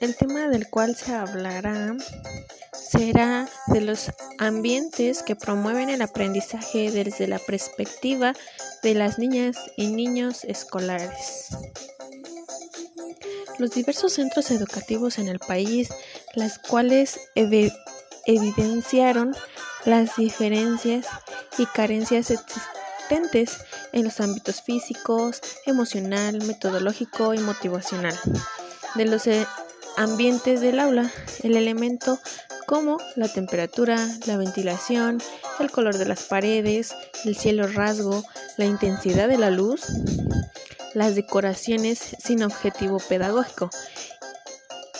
el tema del cual se hablará será de los ambientes que promueven el aprendizaje desde la perspectiva de las niñas y niños escolares. Los diversos centros educativos en el país, las cuales evidenciaron las diferencias y carencias existentes en los ámbitos físicos, emocional, metodológico y motivacional de los eh, ambientes del aula, el elemento como la temperatura, la ventilación, el color de las paredes, el cielo rasgo, la intensidad de la luz, las decoraciones sin objetivo pedagógico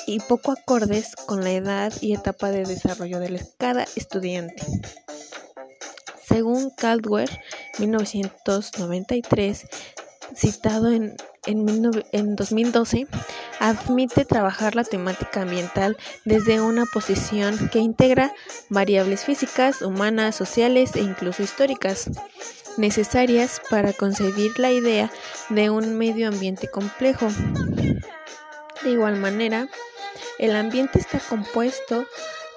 y poco acordes con la edad y etapa de desarrollo de cada estudiante. Según Caldwell, 1993, citado en, en, 2012, admite trabajar la temática ambiental desde una posición que integra variables físicas, humanas, sociales e incluso históricas necesarias para concebir la idea de un medio ambiente complejo. De igual manera, el ambiente está compuesto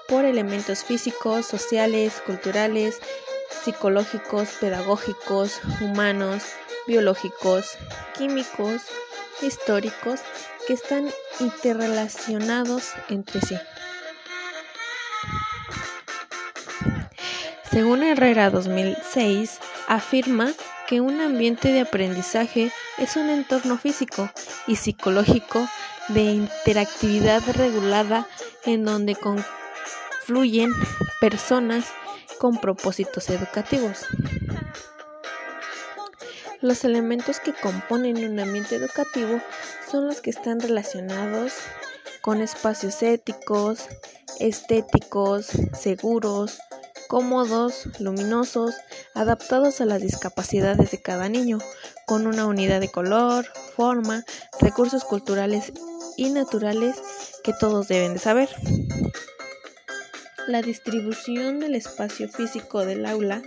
por elementos físicos, sociales, culturales, psicológicos, pedagógicos, humanos, biológicos, químicos, históricos, que están interrelacionados entre sí. Según Herrera 2006, afirma que un ambiente de aprendizaje es un entorno físico y psicológico de interactividad regulada en donde confluyen personas con propósitos educativos. Los elementos que componen un ambiente educativo son los que están relacionados con espacios éticos, estéticos, seguros, cómodos, luminosos, adaptados a las discapacidades de cada niño, con una unidad de color, forma, recursos culturales y naturales que todos deben de saber. La distribución del espacio físico del aula,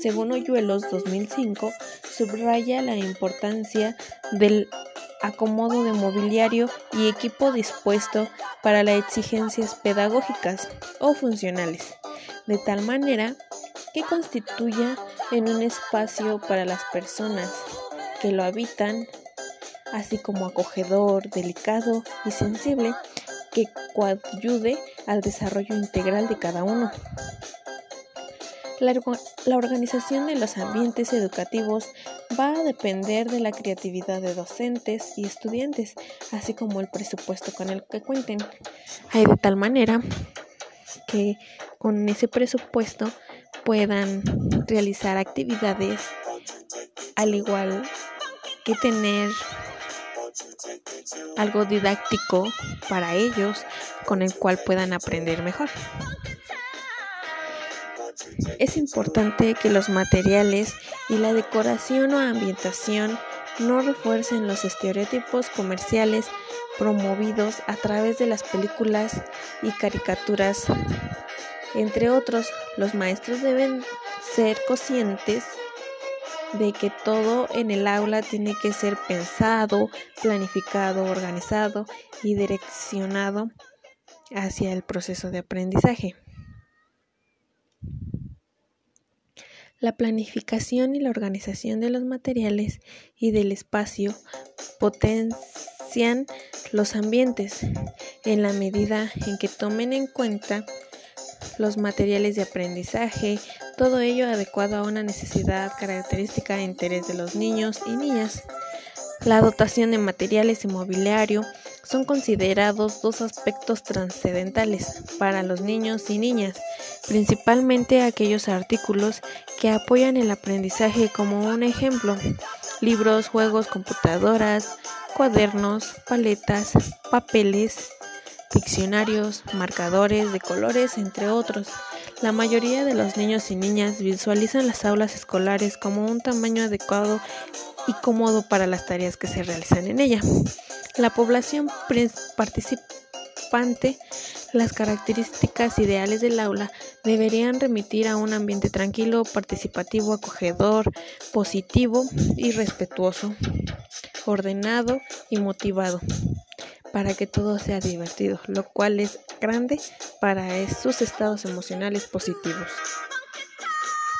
según Oyuelos 2005, subraya la importancia del acomodo de mobiliario y equipo dispuesto para las exigencias pedagógicas o funcionales, de tal manera que constituya en un espacio para las personas que lo habitan, así como acogedor, delicado y sensible, que coadyude al desarrollo integral de cada uno. La, la, organización de los ambientes educativos va a depender de la creatividad de docentes y estudiantes, así como el presupuesto con el que cuenten. Hay de tal manera que con ese presupuesto puedan realizar actividades al igual que tener algo didáctico para ellos con el cual puedan aprender mejor. Es importante que los materiales y la decoración o ambientación no refuercen los estereotipos comerciales promovidos a través de las películas y caricaturas. Entre otros, los maestros deben ser conscientes de que todo en el aula tiene que ser pensado, planificado, organizado y direccionado hacia el proceso de aprendizaje. La planificación y la organización de los materiales y del espacio potencian los ambientes en la medida en que tomen en cuenta los materiales de aprendizaje, todo ello adecuado a una necesidad, característica e interés de los niños y niñas. La dotación de materiales y mobiliario son considerados dos aspectos trascendentales para los niños y niñas, principalmente aquellos artículos que apoyan el aprendizaje como un ejemplo, libros, juegos, computadoras, cuadernos, paletas, papeles, diccionarios, marcadores de colores, entre otros. La mayoría de los niños y niñas visualizan las aulas escolares como un tamaño adecuado y cómodo para las tareas que se realizan en ella. La población participante, las características ideales del aula deberían remitir a un ambiente tranquilo, participativo, acogedor, positivo y respetuoso, ordenado y motivado para que todo sea divertido, lo cual es grande para sus estados emocionales positivos.